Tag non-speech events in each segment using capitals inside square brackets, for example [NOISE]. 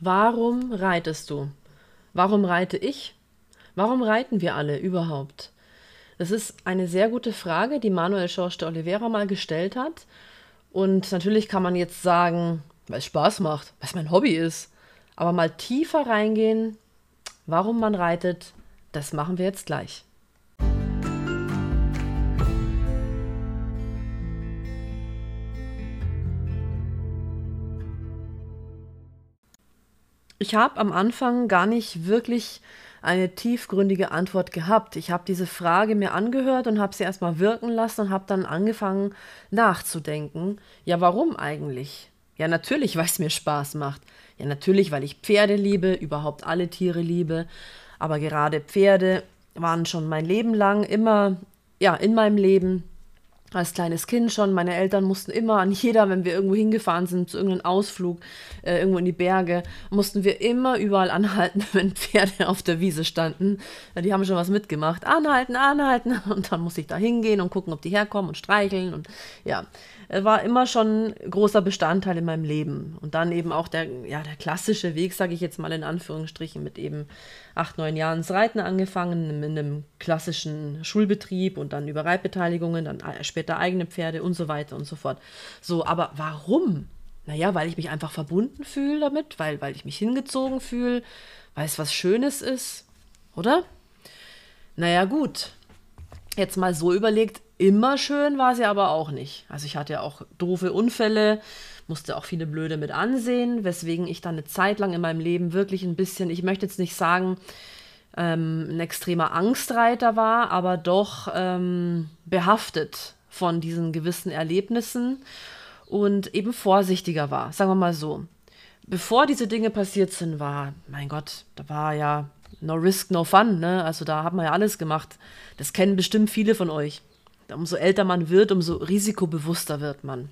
Warum reitest du? Warum reite ich? Warum reiten wir alle überhaupt? Das ist eine sehr gute Frage, die Manuel Schorsch de Oliveira mal gestellt hat. Und natürlich kann man jetzt sagen, weil es Spaß macht, weil es mein Hobby ist. Aber mal tiefer reingehen, warum man reitet, das machen wir jetzt gleich. Ich habe am Anfang gar nicht wirklich eine tiefgründige Antwort gehabt. Ich habe diese Frage mir angehört und habe sie erstmal wirken lassen und habe dann angefangen nachzudenken. Ja, warum eigentlich? Ja, natürlich, [LAUGHS] weil es mir Spaß macht. Ja, natürlich, weil ich Pferde liebe, überhaupt alle Tiere liebe. Aber gerade Pferde waren schon mein Leben lang immer, ja, in meinem Leben als kleines Kind schon. Meine Eltern mussten immer an jeder, wenn wir irgendwo hingefahren sind, zu irgendeinem Ausflug, äh, irgendwo in die Berge, mussten wir immer überall anhalten, [LAUGHS] wenn Pferde auf der Wiese standen. Ja, die haben schon was mitgemacht. Anhalten, anhalten. [LAUGHS] Und dann musste ich da hingehen und gucken, ob die herkommen und streicheln. Und ja, war immer schon großer Bestandteil in meinem Leben. Und dann eben auch der, ja, der klassische Weg, sage ich jetzt mal in Anführungsstrichen, mit eben acht, neun Jahren das Reiten angefangen, in einem klassischen Schulbetrieb und dann über Reitbeteiligungen, dann später eigene Pferde und so weiter und so fort. So, aber warum? Naja, weil ich mich einfach verbunden fühle damit, weil, weil ich mich hingezogen fühle, weil es was Schönes ist, oder? Naja, gut. Jetzt mal so überlegt, immer schön war sie aber auch nicht. Also ich hatte ja auch doofe Unfälle, musste auch viele Blöde mit ansehen, weswegen ich dann eine Zeit lang in meinem Leben wirklich ein bisschen, ich möchte jetzt nicht sagen, ähm, ein extremer Angstreiter war, aber doch ähm, behaftet von diesen gewissen Erlebnissen und eben vorsichtiger war, sagen wir mal so. Bevor diese Dinge passiert sind, war, mein Gott, da war ja no risk, no fun, ne? Also da haben wir ja alles gemacht. Das kennen bestimmt viele von euch. Umso älter man wird, umso risikobewusster wird man.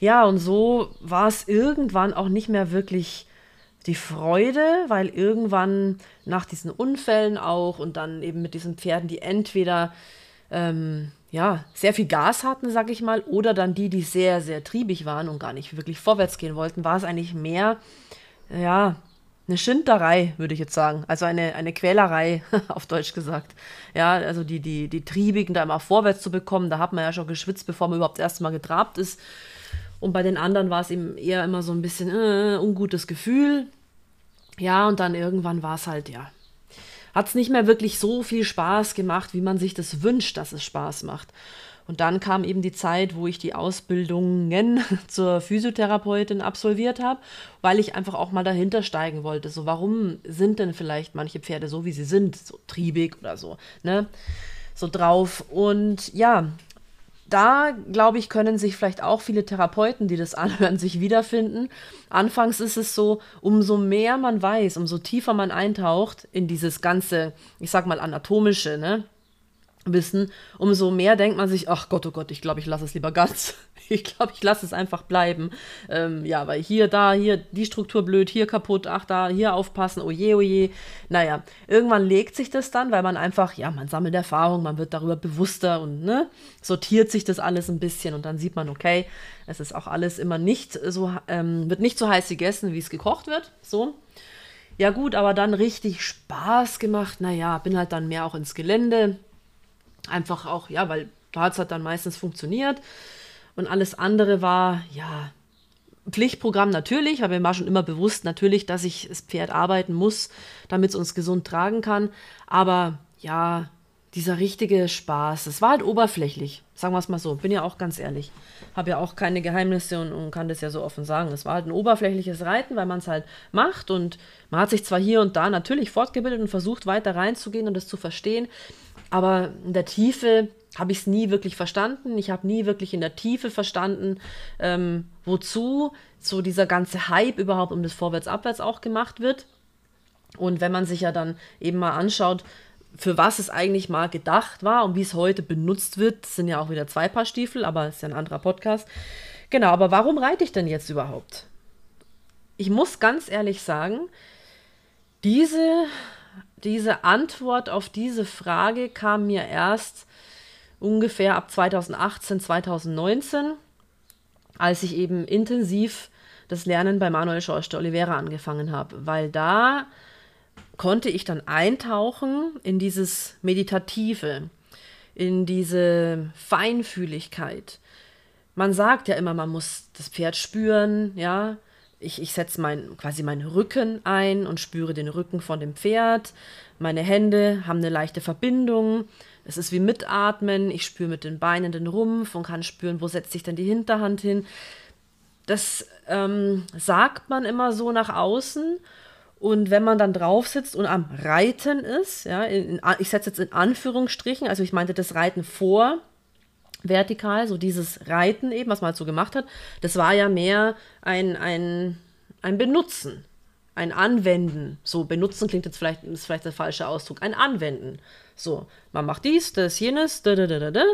Ja, und so war es irgendwann auch nicht mehr wirklich die Freude, weil irgendwann nach diesen Unfällen auch und dann eben mit diesen Pferden, die entweder ähm, ja, sehr viel Gas hatten, sag ich mal, oder dann die, die sehr, sehr triebig waren und gar nicht wirklich vorwärts gehen wollten, war es eigentlich mehr, ja, eine Schinderei, würde ich jetzt sagen. Also eine, eine Quälerei, [LAUGHS] auf Deutsch gesagt. Ja, also die, die, die Triebigen da immer vorwärts zu bekommen, da hat man ja schon geschwitzt, bevor man überhaupt das erste Mal getrabt ist. Und bei den anderen war es eben eher immer so ein bisschen äh, ungutes Gefühl. Ja, und dann irgendwann war es halt, ja, hat es nicht mehr wirklich so viel Spaß gemacht, wie man sich das wünscht, dass es Spaß macht. Und dann kam eben die Zeit, wo ich die Ausbildungen [LAUGHS] zur Physiotherapeutin absolviert habe, weil ich einfach auch mal dahinter steigen wollte. So, warum sind denn vielleicht manche Pferde so, wie sie sind, so triebig oder so, ne? So drauf. Und ja, da, glaube ich, können sich vielleicht auch viele Therapeuten, die das [LAUGHS] anhören, sich wiederfinden. Anfangs ist es so, umso mehr man weiß, umso tiefer man eintaucht in dieses ganze, ich sag mal, anatomische, ne? Wissen, umso mehr denkt man sich, ach Gott, oh Gott, ich glaube, ich lasse es lieber ganz. [LAUGHS] Ich glaube, ich lasse es einfach bleiben. Ähm, ja, weil hier, da, hier, die Struktur blöd, hier kaputt, ach da, hier aufpassen, oje, oje. Naja, irgendwann legt sich das dann, weil man einfach, ja, man sammelt Erfahrung, man wird darüber bewusster und ne, sortiert sich das alles ein bisschen und dann sieht man, okay, es ist auch alles immer nicht so, ähm, wird nicht so heiß gegessen, wie es gekocht wird. So. Ja, gut, aber dann richtig Spaß gemacht. Naja, bin halt dann mehr auch ins Gelände Einfach auch, ja, weil da hat es dann meistens funktioniert. Und alles andere war, ja, Pflichtprogramm natürlich, aber mir war schon immer bewusst natürlich, dass ich das Pferd arbeiten muss, damit es uns gesund tragen kann. Aber ja, dieser richtige Spaß, es war halt oberflächlich, sagen wir es mal so, bin ja auch ganz ehrlich. Habe ja auch keine Geheimnisse und, und, kann das ja so offen sagen. Es war halt ein oberflächliches Reiten, weil man es halt macht und man hat sich zwar hier und da natürlich fortgebildet und versucht weiter reinzugehen und das zu verstehen, aber in der Tiefe habe ich es nie wirklich verstanden. Ich habe nie wirklich in der Tiefe verstanden, ähm, wozu so dieser ganze Hype überhaupt um das Vorwärts-Abwärts auch gemacht wird. Und wenn man sich ja dann eben mal anschaut, für was es eigentlich mal gedacht war und wie es heute benutzt wird, sind ja auch wieder zwei Paar Stiefel, aber ist ja ein anderer Podcast. Genau, aber warum reite ich denn jetzt überhaupt? Ich muss ganz ehrlich sagen, diese diese Antwort auf diese Frage kam mir erst ungefähr ab 2018, 2019, als ich eben intensiv das Lernen bei Manuel Schorsch de Oliveira angefangen habe, weil da konnte ich dann eintauchen in dieses Meditative, in diese Feinfühligkeit. Man sagt ja immer, man muss das Pferd spüren, ja. Ich, ich setze mein, quasi meinen Rücken ein und spüre den Rücken von dem Pferd. Meine Hände haben eine leichte Verbindung. Es ist wie Mitatmen. Ich spüre mit den Beinen den Rumpf und kann spüren, wo setzt sich denn die Hinterhand hin. Das ähm, sagt man immer so nach außen. Und wenn man dann drauf sitzt und am Reiten ist, ja, in, in, ich setze jetzt in Anführungsstrichen, also ich meinte das Reiten vor, vertikal, so dieses Reiten eben, was man halt so gemacht hat, das war ja mehr ein, ein, ein Benutzen, ein Anwenden. So, benutzen klingt jetzt vielleicht, ist vielleicht der falsche Ausdruck, ein Anwenden. So, man macht dies, das, jenes, da, da, da, da, da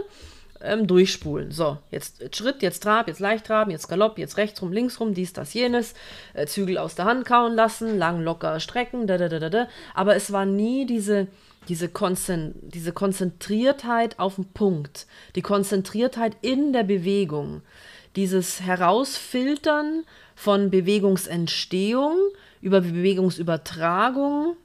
ähm, durchspulen. So, jetzt Schritt, jetzt Trab, jetzt Leichttraben, jetzt Galopp, jetzt rechts rum, links rum, dies, das, jenes, äh, Zügel aus der Hand kauen lassen, lang, locker strecken, da, da, da, da, da. Aber es war nie diese, diese, Konzen diese Konzentriertheit auf den Punkt, die Konzentriertheit in der Bewegung, dieses Herausfiltern von Bewegungsentstehung über Bewegungsübertragung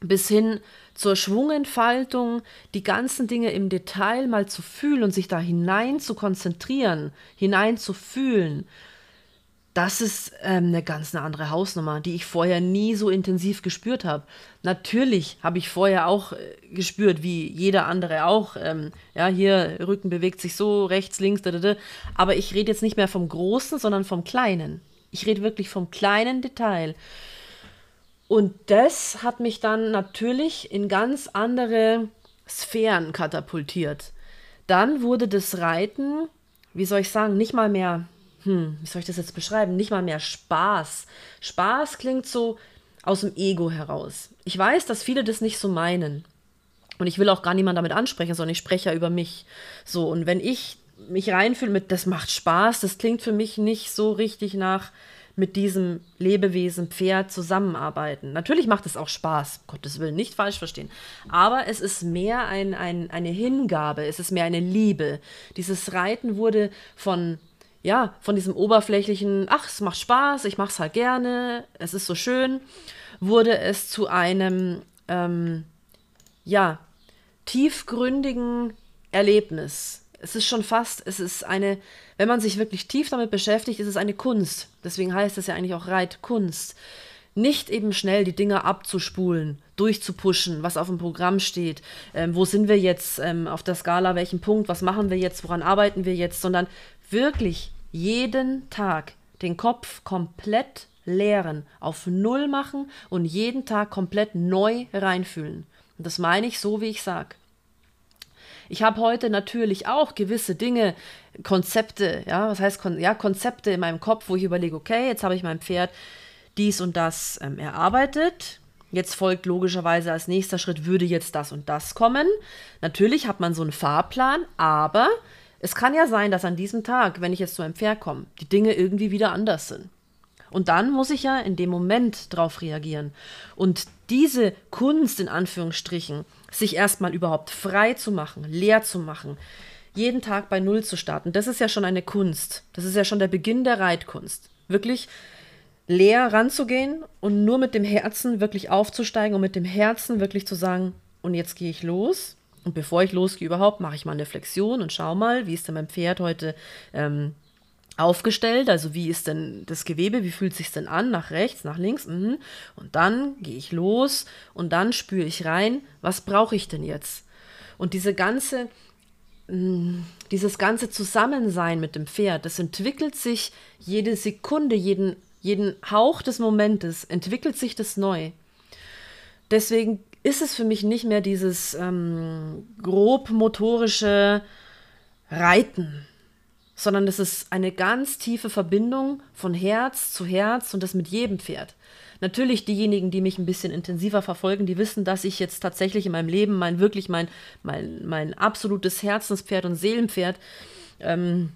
bis hin zur Schwungentfaltung, die ganzen Dinge im Detail mal zu fühlen und sich da hinein zu konzentrieren, hinein zu fühlen, das ist ähm, eine ganz eine andere Hausnummer, die ich vorher nie so intensiv gespürt habe. Natürlich habe ich vorher auch äh, gespürt, wie jeder andere auch. Ähm, ja, hier Rücken bewegt sich so, rechts, links, da, da, da. Aber ich rede jetzt nicht mehr vom Großen, sondern vom Kleinen. Ich rede wirklich vom kleinen Detail. Und das hat mich dann natürlich in ganz andere Sphären katapultiert. Dann wurde das Reiten, wie soll ich sagen, nicht mal mehr, hm, wie soll ich das jetzt beschreiben, nicht mal mehr Spaß. Spaß klingt so aus dem Ego heraus. Ich weiß, dass viele das nicht so meinen. Und ich will auch gar niemand damit ansprechen, sondern ich spreche ja über mich. So, und wenn ich mich reinfühle mit, das macht Spaß, das klingt für mich nicht so richtig nach, mit diesem Lebewesen Pferd zusammenarbeiten. Natürlich macht es auch Spaß, Gottes Willen, nicht falsch verstehen. Aber es ist mehr ein, ein, eine Hingabe, es ist mehr eine Liebe. Dieses Reiten wurde von, ja, von diesem oberflächlichen, ach, es macht Spaß, ich mache es halt gerne, es ist so schön, wurde es zu einem, ähm, ja, tiefgründigen Erlebnis es ist schon fast, es ist eine, wenn man sich wirklich tief damit beschäftigt, ist es eine Kunst. Deswegen heißt es ja eigentlich auch Reitkunst. Nicht eben schnell die Dinge abzuspulen, durchzupuschen, was auf dem Programm steht, ähm, wo sind wir jetzt ähm, auf der Skala, welchen Punkt, was machen wir jetzt, woran arbeiten wir jetzt, sondern wirklich jeden Tag den Kopf komplett leeren, auf Null machen und jeden Tag komplett neu reinfühlen. Und das meine ich so, wie ich sage. Ich habe heute natürlich auch gewisse Dinge, Konzepte, ja, was heißt Kon ja, Konzepte in meinem Kopf, wo ich überlege, okay, jetzt habe ich meinem Pferd dies und das ähm, erarbeitet. Jetzt folgt logischerweise als nächster Schritt, würde jetzt das und das kommen. Natürlich hat man so einen Fahrplan, aber es kann ja sein, dass an diesem Tag, wenn ich jetzt zu einem Pferd komme, die Dinge irgendwie wieder anders sind. Und dann muss ich ja in dem Moment drauf reagieren. Und diese Kunst in Anführungsstrichen, sich erstmal überhaupt frei zu machen, leer zu machen, jeden Tag bei Null zu starten, das ist ja schon eine Kunst. Das ist ja schon der Beginn der Reitkunst. Wirklich leer ranzugehen und nur mit dem Herzen wirklich aufzusteigen und mit dem Herzen wirklich zu sagen, und jetzt gehe ich los. Und bevor ich losgehe überhaupt, mache ich mal eine Flexion und schau mal, wie ist denn mein Pferd heute ähm, aufgestellt, also wie ist denn das Gewebe, wie fühlt sich denn an, nach rechts, nach links, mhm. und dann gehe ich los und dann spüre ich rein, was brauche ich denn jetzt? Und diese ganze, mm, dieses ganze Zusammensein mit dem Pferd, das entwickelt sich jede Sekunde, jeden, jeden Hauch des Momentes, entwickelt sich das neu. Deswegen ist es für mich nicht mehr dieses ähm, grob motorische Reiten, sondern es ist eine ganz tiefe Verbindung von Herz zu Herz und das mit jedem Pferd. Natürlich diejenigen, die mich ein bisschen intensiver verfolgen, die wissen, dass ich jetzt tatsächlich in meinem Leben mein wirklich mein, mein, mein absolutes Herzenspferd und Seelenpferd ähm,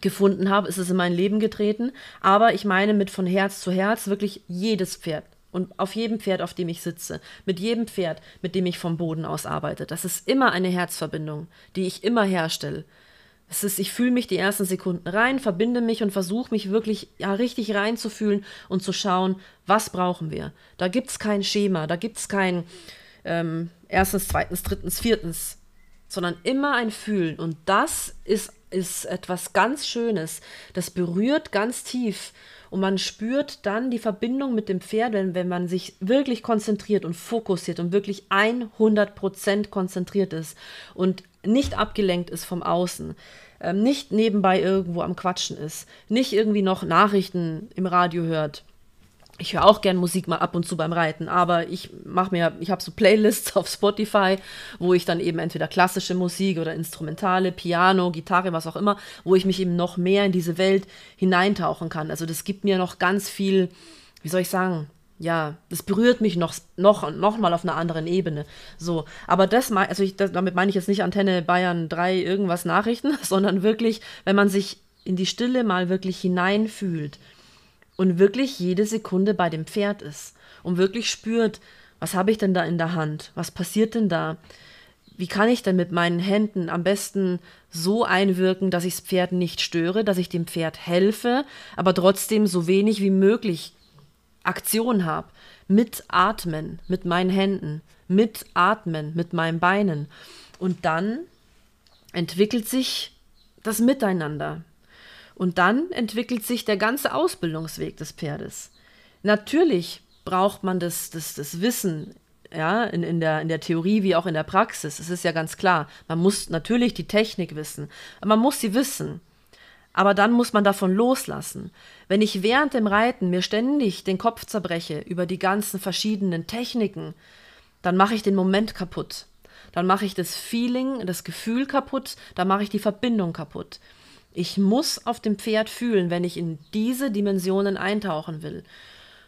gefunden habe. Es ist in mein Leben getreten. Aber ich meine mit von Herz zu Herz wirklich jedes Pferd. Und auf jedem Pferd, auf dem ich sitze, mit jedem Pferd, mit dem ich vom Boden aus arbeite. Das ist immer eine Herzverbindung, die ich immer herstelle. Es ist, ich fühle mich die ersten Sekunden rein, verbinde mich und versuche mich wirklich ja, richtig reinzufühlen und zu schauen, was brauchen wir. Da gibt es kein Schema, da gibt es kein ähm, erstens, zweitens, drittens, viertens, sondern immer ein Fühlen. Und das ist, ist etwas ganz Schönes. Das berührt ganz tief. Und man spürt dann die Verbindung mit dem Pferd, wenn, wenn man sich wirklich konzentriert und fokussiert und wirklich 100% konzentriert ist und nicht abgelenkt ist vom Außen, ähm, nicht nebenbei irgendwo am Quatschen ist, nicht irgendwie noch Nachrichten im Radio hört ich höre auch gern Musik mal ab und zu beim Reiten, aber ich mache mir, ich habe so Playlists [LAUGHS] auf Spotify, wo ich dann eben entweder klassische Musik oder instrumentale, Piano, Gitarre, was auch immer, wo ich mich eben noch mehr in diese Welt hineintauchen kann. Also das gibt mir noch ganz viel, wie soll ich sagen, ja, das berührt mich noch, noch, noch mal auf einer anderen Ebene. So, aber das, also ich, das, damit meine ich jetzt nicht Antenne Bayern 3 irgendwas Nachrichten, [LAUGHS] sondern wirklich, wenn man sich in die Stille mal wirklich hineinfühlt und wirklich jede Sekunde bei dem Pferd ist und wirklich spürt, was habe ich denn da in der Hand? Was passiert denn da? Wie kann ich denn mit meinen Händen am besten so einwirken, dass ich das Pferd nicht störe, dass ich dem Pferd helfe, aber trotzdem so wenig wie möglich Aktion habe? Mit Atmen, mit meinen Händen, mit Atmen, mit meinen Beinen. Und dann entwickelt sich das Miteinander. Und dann entwickelt sich der ganze Ausbildungsweg des Pferdes. Natürlich braucht man das, das, das Wissen ja, in, in, der, in der Theorie wie auch in der Praxis. Es ist ja ganz klar. Man muss natürlich die Technik wissen, man muss sie wissen. Aber dann muss man davon loslassen. Wenn ich während dem Reiten mir ständig den Kopf zerbreche über die ganzen verschiedenen Techniken, dann mache ich den Moment kaputt. Dann mache ich das Feeling, das Gefühl kaputt, dann mache ich die Verbindung kaputt. Ich muss auf dem Pferd fühlen, wenn ich in diese Dimensionen eintauchen will.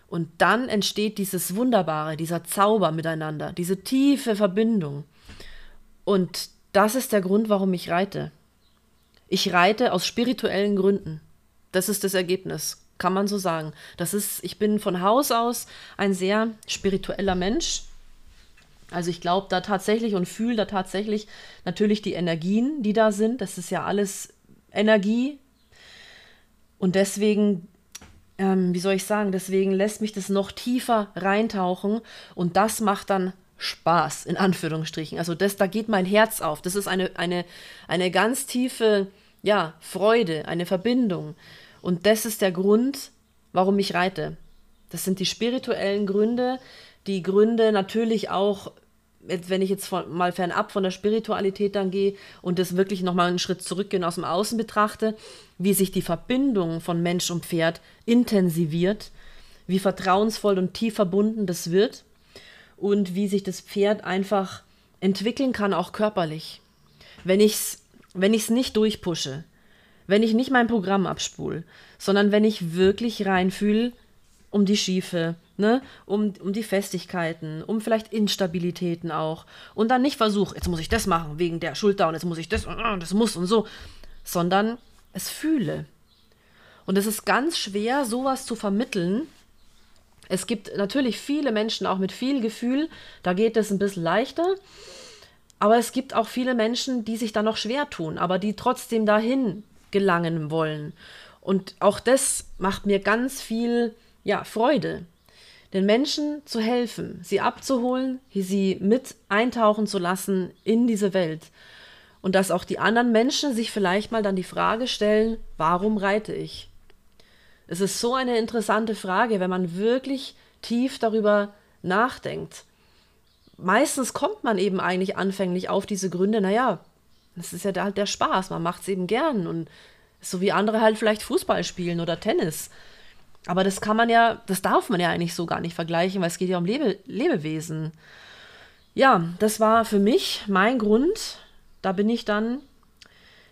Und dann entsteht dieses Wunderbare, dieser Zauber miteinander, diese tiefe Verbindung. Und das ist der Grund, warum ich reite. Ich reite aus spirituellen Gründen. Das ist das Ergebnis, kann man so sagen. Das ist, ich bin von Haus aus ein sehr spiritueller Mensch. Also ich glaube da tatsächlich und fühle da tatsächlich natürlich die Energien, die da sind. Das ist ja alles Energie. Und deswegen, ähm, wie soll ich sagen, deswegen lässt mich das noch tiefer reintauchen und das macht dann Spaß, in Anführungsstrichen. Also das, da geht mein Herz auf. Das ist eine, eine, eine ganz tiefe, ja, Freude, eine Verbindung. Und das ist der Grund, warum ich reite. Das sind die spirituellen Gründe, die Gründe natürlich auch wenn ich jetzt von, mal fernab von der Spiritualität dann gehe und das wirklich nochmal einen Schritt zurückgehe und aus dem Außen betrachte, wie sich die Verbindung von Mensch und Pferd intensiviert, wie vertrauensvoll und tief verbunden das wird und wie sich das Pferd einfach entwickeln kann, auch körperlich. Wenn ich es wenn ich's nicht durchpushe, wenn ich nicht mein Programm abspule, sondern wenn ich wirklich reinfühle, um die Schiefe, ne? um, um die Festigkeiten, um vielleicht Instabilitäten auch. Und dann nicht versuche, jetzt muss ich das machen wegen der Schulter und jetzt muss ich das und das muss und so, sondern es fühle. Und es ist ganz schwer, sowas zu vermitteln. Es gibt natürlich viele Menschen auch mit viel Gefühl, da geht es ein bisschen leichter. Aber es gibt auch viele Menschen, die sich da noch schwer tun, aber die trotzdem dahin gelangen wollen. Und auch das macht mir ganz viel ja, Freude. Den Menschen zu helfen, sie abzuholen, sie mit eintauchen zu lassen in diese Welt. Und dass auch die anderen Menschen sich vielleicht mal dann die Frage stellen, warum reite ich? Es ist so eine interessante Frage, wenn man wirklich tief darüber nachdenkt. Meistens kommt man eben eigentlich anfänglich auf diese Gründe, naja, das ist ja halt der Spaß, man macht es eben gern und so wie andere halt vielleicht Fußball spielen oder Tennis. Aber das kann man ja, das darf man ja eigentlich so gar nicht vergleichen, weil es geht ja um Lebe, Lebewesen. Ja, das war für mich mein Grund. Da bin ich dann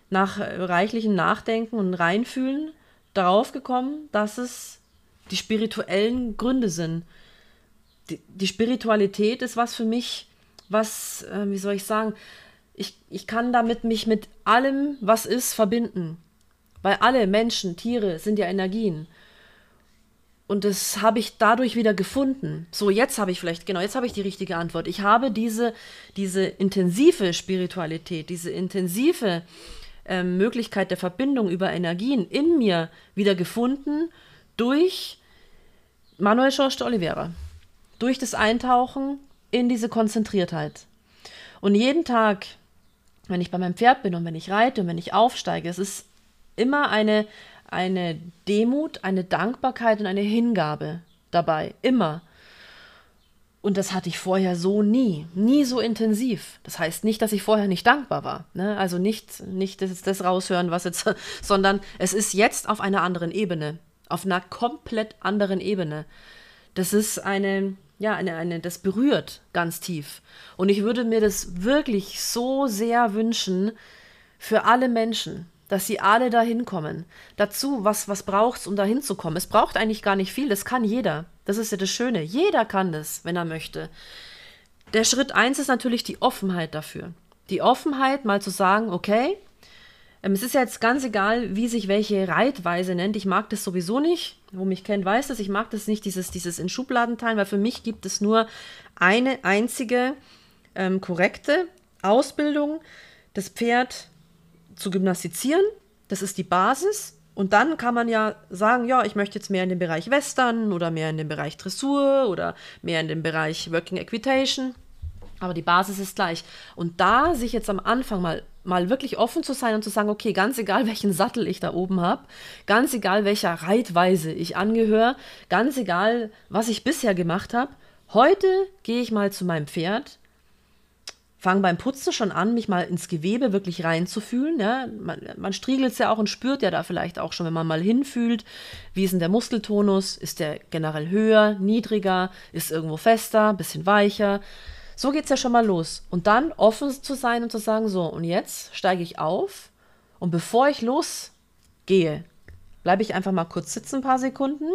nach reichlichem Nachdenken und Reinfühlen darauf gekommen, dass es die spirituellen Gründe sind. Die, die Spiritualität ist was für mich, was, äh, wie soll ich sagen, ich, ich kann damit mich mit allem, was ist, verbinden. Weil alle Menschen, Tiere sind ja Energien. Und das habe ich dadurch wieder gefunden. So, jetzt habe ich vielleicht, genau, jetzt habe ich die richtige Antwort. Ich habe diese, diese intensive Spiritualität, diese intensive ähm, Möglichkeit der Verbindung über Energien in mir wieder gefunden durch Manuel Schorsch de Oliveira. Durch das Eintauchen in diese Konzentriertheit. Und jeden Tag, wenn ich bei meinem Pferd bin und wenn ich reite und wenn ich aufsteige, es ist immer eine, eine Demut, eine Dankbarkeit und eine Hingabe dabei. Immer. Und das hatte ich vorher so nie, nie so intensiv. Das heißt nicht, dass ich vorher nicht dankbar war. Ne? Also nicht, nicht das, das raushören, was jetzt, [LAUGHS] sondern es ist jetzt auf einer anderen Ebene, auf einer komplett anderen Ebene. Das ist eine, ja, eine, eine, das berührt ganz tief. Und ich würde mir das wirklich so sehr wünschen für alle Menschen, dass sie alle dahin kommen. Dazu, was, was braucht es, um dahin zu kommen? Es braucht eigentlich gar nicht viel, das kann jeder. Das ist ja das Schöne. Jeder kann das, wenn er möchte. Der Schritt eins ist natürlich die Offenheit dafür. Die Offenheit, mal zu sagen, okay, ähm, es ist jetzt ganz egal, wie sich welche Reitweise nennt. Ich mag das sowieso nicht. Wo mich kennt, weiß das. Ich mag das nicht, dieses, dieses in Schubladen teilen, weil für mich gibt es nur eine einzige ähm, korrekte Ausbildung, das Pferd zu gymnastizieren. Das ist die Basis. Und dann kann man ja sagen, ja, ich möchte jetzt mehr in den Bereich Western oder mehr in den Bereich Dressur oder mehr in den Bereich Working Equitation. Aber die Basis ist gleich. Und da sich jetzt am Anfang mal, mal wirklich offen zu sein und zu sagen, okay, ganz egal, [LAUGHS] welchen Sattel ich da oben habe, ganz egal, welcher Reitweise ich angehöre, ganz egal, was ich bisher gemacht habe, heute gehe ich mal zu meinem Pferd fange beim Putzen schon an, mich mal ins Gewebe wirklich reinzufühlen. Ja? Man, man striegelt es ja auch und spürt ja da vielleicht auch schon, wenn man mal hinfühlt, wie ist denn der Muskeltonus? Ist der generell höher, niedriger, ist irgendwo fester, bisschen weicher? So geht es ja schon mal los. Und dann offen zu sein und zu sagen, so, und jetzt steige ich auf und bevor ich losgehe, bleibe ich einfach mal kurz sitzen, ein paar Sekunden,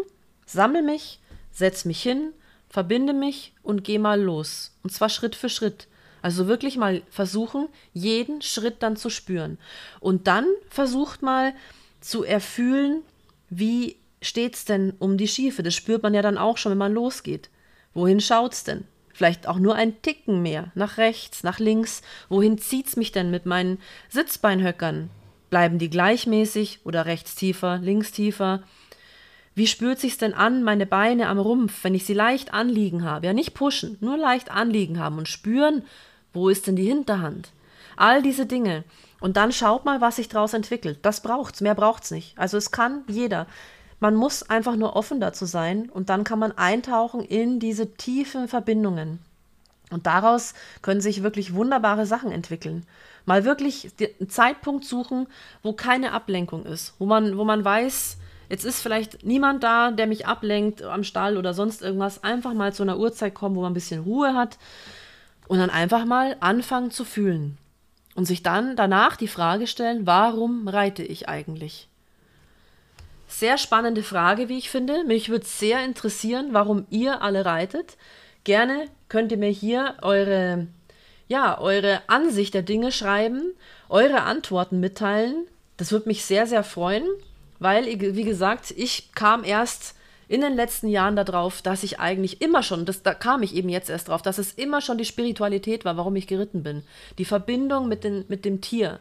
sammle mich, setze mich hin, verbinde mich und gehe mal los. Und zwar Schritt für Schritt. Also wirklich mal versuchen, jeden Schritt dann zu spüren. Und dann versucht mal zu erfühlen, wie steht es denn um die Schiefe. Das spürt man ja dann auch schon, wenn man losgeht. Wohin schaut es denn? Vielleicht auch nur ein Ticken mehr, nach rechts, nach links. Wohin zieht es mich denn mit meinen Sitzbeinhöckern? Bleiben die gleichmäßig oder rechts tiefer, links tiefer? Wie spürt sich's denn an, meine Beine am Rumpf, wenn ich sie leicht anliegen habe? Ja, nicht pushen, nur leicht anliegen haben und spüren, wo ist denn die Hinterhand? All diese Dinge. Und dann schaut mal, was sich daraus entwickelt. Das braucht's, mehr braucht's nicht. Also es kann jeder. Man muss einfach nur offen dazu sein und dann kann man eintauchen in diese tiefen Verbindungen. Und daraus können sich wirklich wunderbare Sachen entwickeln. Mal wirklich einen Zeitpunkt suchen, wo keine Ablenkung ist, wo man, wo man weiß, jetzt ist vielleicht niemand da, der mich ablenkt am Stall oder sonst irgendwas. Einfach mal zu einer Uhrzeit kommen, wo man ein bisschen Ruhe hat und dann einfach mal anfangen zu fühlen. Und sich dann danach die Frage stellen, warum reite ich eigentlich? Sehr spannende Frage, wie ich finde. Mich würde sehr interessieren, warum ihr alle reitet. Gerne könnt ihr mir hier eure, ja, eure Ansicht der Dinge schreiben, eure Antworten mitteilen. Das würde mich sehr, sehr freuen, weil, wie gesagt, ich kam erst in den letzten Jahren darauf, dass ich eigentlich immer schon, das, da kam ich eben jetzt erst drauf, dass es immer schon die Spiritualität war, warum ich geritten bin. Die Verbindung mit, den, mit dem Tier.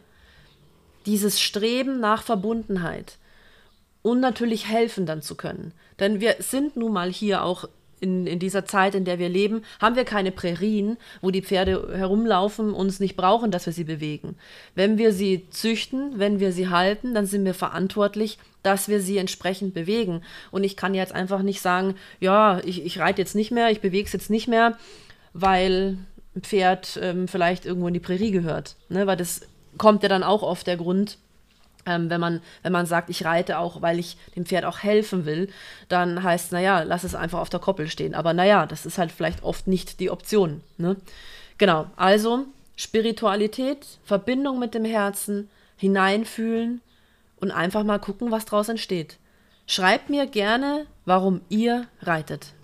Dieses Streben nach Verbundenheit. Und natürlich helfen dann zu können. Denn wir sind nun mal hier auch in, in dieser Zeit, in der wir leben, haben wir keine Prärien, wo die Pferde herumlaufen und uns nicht brauchen, dass wir sie bewegen. Wenn wir sie züchten, wenn wir sie halten, dann sind wir verantwortlich, dass wir sie entsprechend bewegen. Und ich kann jetzt einfach nicht sagen, ja, ich, ich reite jetzt nicht mehr, ich bewege es jetzt nicht mehr, weil ein Pferd ähm, vielleicht irgendwo in die Prärie gehört. Ne? Weil das kommt ja dann auch oft der Grund, ähm, wenn, man, wenn man sagt, ich reite auch, weil ich dem Pferd auch helfen will, dann heißt, naja, lass es einfach auf der Koppel stehen. Aber naja, das ist halt vielleicht oft nicht die Option. Ne? Genau, also Spiritualität, Verbindung mit dem Herzen, hineinfühlen und einfach mal gucken, was daraus entsteht. Schreibt mir gerne, warum ihr reitet.